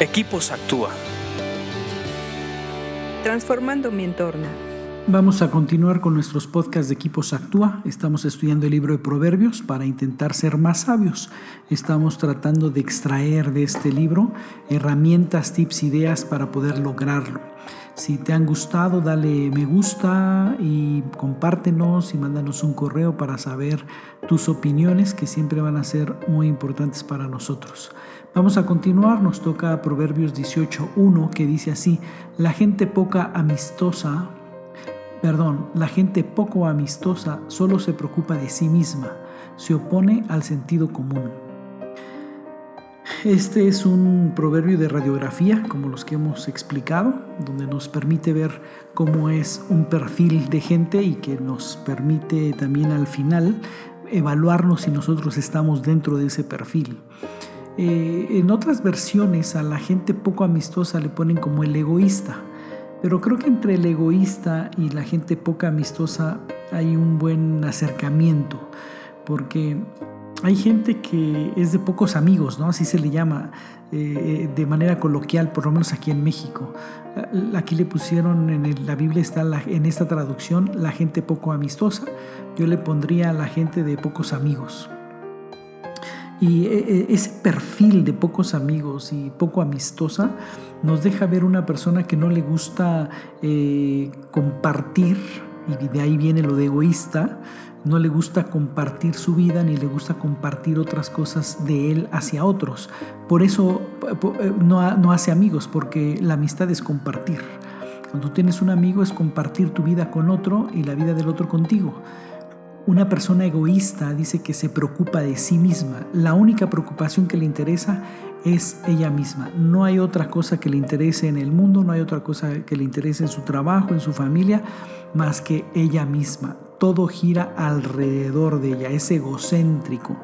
Equipos Actúa. Transformando mi entorno. Vamos a continuar con nuestros podcasts de Equipos Actúa. Estamos estudiando el libro de Proverbios para intentar ser más sabios. Estamos tratando de extraer de este libro herramientas, tips, ideas para poder lograrlo. Si te han gustado, dale me gusta y compártenos y mándanos un correo para saber tus opiniones que siempre van a ser muy importantes para nosotros. Vamos a continuar, nos toca Proverbios 18.1 que dice así, la gente poca amistosa, perdón, la gente poco amistosa solo se preocupa de sí misma, se opone al sentido común. Este es un proverbio de radiografía, como los que hemos explicado, donde nos permite ver cómo es un perfil de gente y que nos permite también al final evaluarnos si nosotros estamos dentro de ese perfil. Eh, en otras versiones a la gente poco amistosa le ponen como el egoísta, pero creo que entre el egoísta y la gente poco amistosa hay un buen acercamiento, porque hay gente que es de pocos amigos, ¿no? Así se le llama eh, de manera coloquial, por lo menos aquí en México. Aquí le pusieron en la Biblia está en esta traducción la gente poco amistosa. Yo le pondría la gente de pocos amigos. Y e, e, ese perfil de pocos amigos y poco amistosa nos deja ver una persona que no le gusta eh, compartir, y de ahí viene lo de egoísta, no le gusta compartir su vida ni le gusta compartir otras cosas de él hacia otros. Por eso eh, no, no hace amigos, porque la amistad es compartir. Cuando tienes un amigo es compartir tu vida con otro y la vida del otro contigo. Una persona egoísta dice que se preocupa de sí misma. La única preocupación que le interesa es ella misma. No hay otra cosa que le interese en el mundo, no hay otra cosa que le interese en su trabajo, en su familia, más que ella misma todo gira alrededor de ella, es egocéntrico,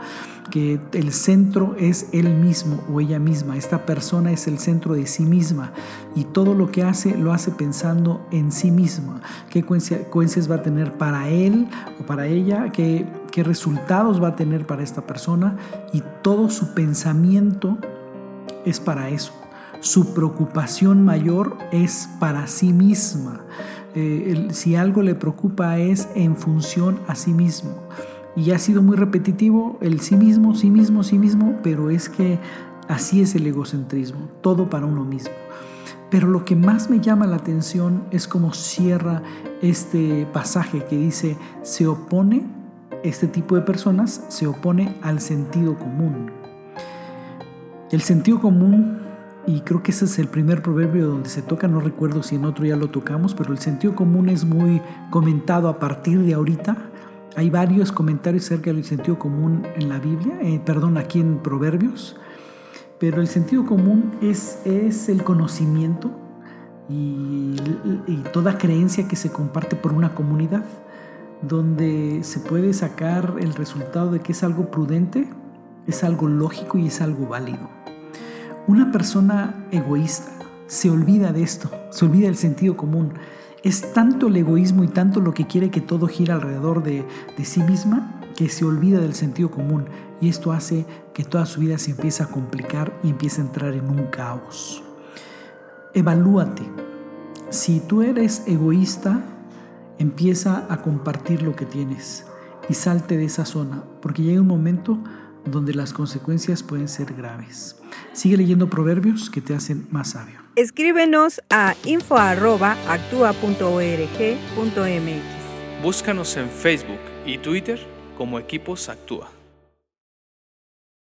que el centro es él mismo o ella misma, esta persona es el centro de sí misma y todo lo que hace lo hace pensando en sí misma, qué consecuencias va a tener para él o para ella, qué, qué resultados va a tener para esta persona y todo su pensamiento es para eso. Su preocupación mayor es para sí misma. Eh, si algo le preocupa es en función a sí mismo. Y ha sido muy repetitivo el sí mismo, sí mismo, sí mismo, pero es que así es el egocentrismo, todo para uno mismo. Pero lo que más me llama la atención es cómo cierra este pasaje que dice, se opone, este tipo de personas se opone al sentido común. El sentido común y creo que ese es el primer proverbio donde se toca, no recuerdo si en otro ya lo tocamos, pero el sentido común es muy comentado a partir de ahorita. Hay varios comentarios acerca del sentido común en la Biblia, eh, perdón, aquí en Proverbios, pero el sentido común es, es el conocimiento y, y toda creencia que se comparte por una comunidad, donde se puede sacar el resultado de que es algo prudente, es algo lógico y es algo válido. Una persona egoísta se olvida de esto, se olvida del sentido común. Es tanto el egoísmo y tanto lo que quiere que todo gira alrededor de, sí misma que se olvida del sentido común y esto hace que toda su vida se empiece a complicar y empiece a entrar en un caos. Evalúate. Si tú eres egoísta, empieza a compartir lo que tienes y salte de esa zona, porque llega un momento donde las consecuencias pueden ser graves. Sigue leyendo proverbios que te hacen más sabio. Escríbenos a info.actua.org.mx. Búscanos en Facebook y Twitter como Equipos Actúa.